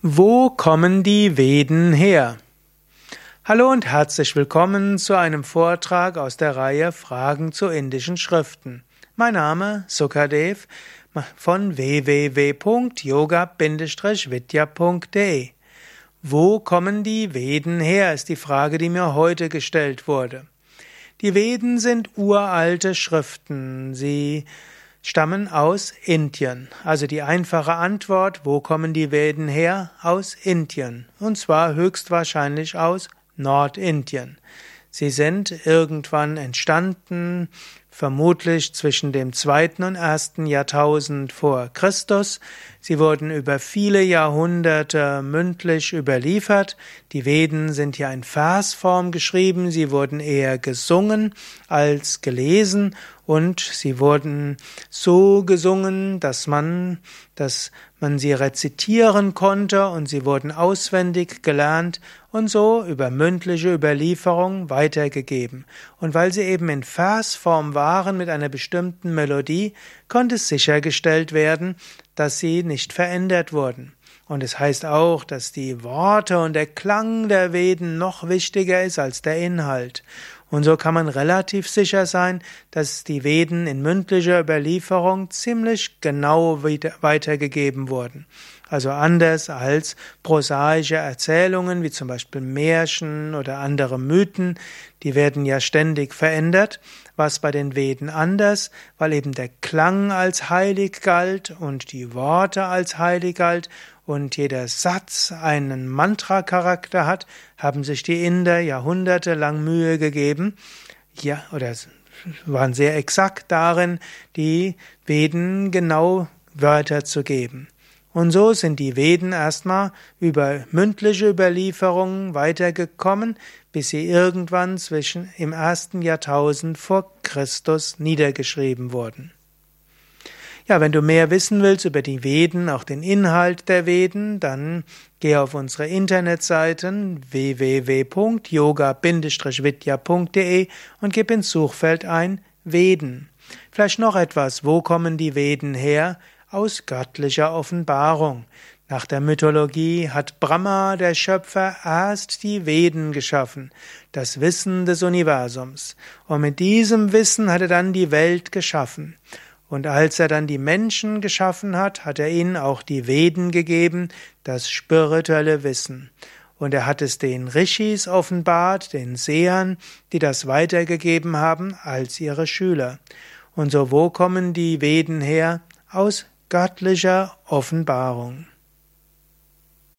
Wo kommen die Veden her? Hallo und herzlich willkommen zu einem Vortrag aus der Reihe Fragen zu indischen Schriften. Mein Name Sukadev von www.yoga-vidya.de Wo kommen die Veden her, ist die Frage, die mir heute gestellt wurde. Die Veden sind uralte Schriften. Sie stammen aus Indien. Also die einfache Antwort, wo kommen die Veden her? Aus Indien. Und zwar höchstwahrscheinlich aus Nordindien. Sie sind irgendwann entstanden, vermutlich zwischen dem zweiten und ersten Jahrtausend vor Christus. Sie wurden über viele Jahrhunderte mündlich überliefert. Die Veden sind hier in Versform geschrieben. Sie wurden eher gesungen als gelesen und sie wurden so gesungen, dass man, dass man sie rezitieren konnte und sie wurden auswendig gelernt und so über mündliche Überlieferung weitergegeben. Und weil sie eben in Versform waren mit einer bestimmten Melodie, konnte es sichergestellt werden, dass sie nicht verändert wurden. Und es heißt auch, dass die Worte und der Klang der Veden noch wichtiger ist als der Inhalt. Und so kann man relativ sicher sein, dass die Veden in mündlicher Überlieferung ziemlich genau weitergegeben wurden. Also anders als prosaische Erzählungen wie zum Beispiel Märchen oder andere Mythen, die werden ja ständig verändert, was bei den Veden anders, weil eben der Klang als heilig galt und die Worte als heilig galt und jeder Satz einen Mantra-Charakter hat, haben sich die Inder jahrhundertelang Mühe gegeben, ja, oder waren sehr exakt darin, die Veden genau Wörter zu geben. Und so sind die Veden erstmal über mündliche Überlieferungen weitergekommen, bis sie irgendwann zwischen im ersten Jahrtausend vor Christus niedergeschrieben wurden. Ja, wenn du mehr wissen willst über die Veden, auch den Inhalt der Veden, dann geh auf unsere Internetseiten www.yoga-vidya.de und gib ins Suchfeld ein Veden. Vielleicht noch etwas, wo kommen die Veden her? Aus göttlicher Offenbarung. Nach der Mythologie hat Brahma, der Schöpfer, erst die Veden geschaffen, das Wissen des Universums. Und mit diesem Wissen hat er dann die Welt geschaffen. Und als er dann die Menschen geschaffen hat, hat er ihnen auch die Veden gegeben, das spirituelle Wissen. Und er hat es den Rishis offenbart, den Sehern, die das weitergegeben haben, als ihre Schüler. Und so wo kommen die Veden her? Aus göttlicher Offenbarung.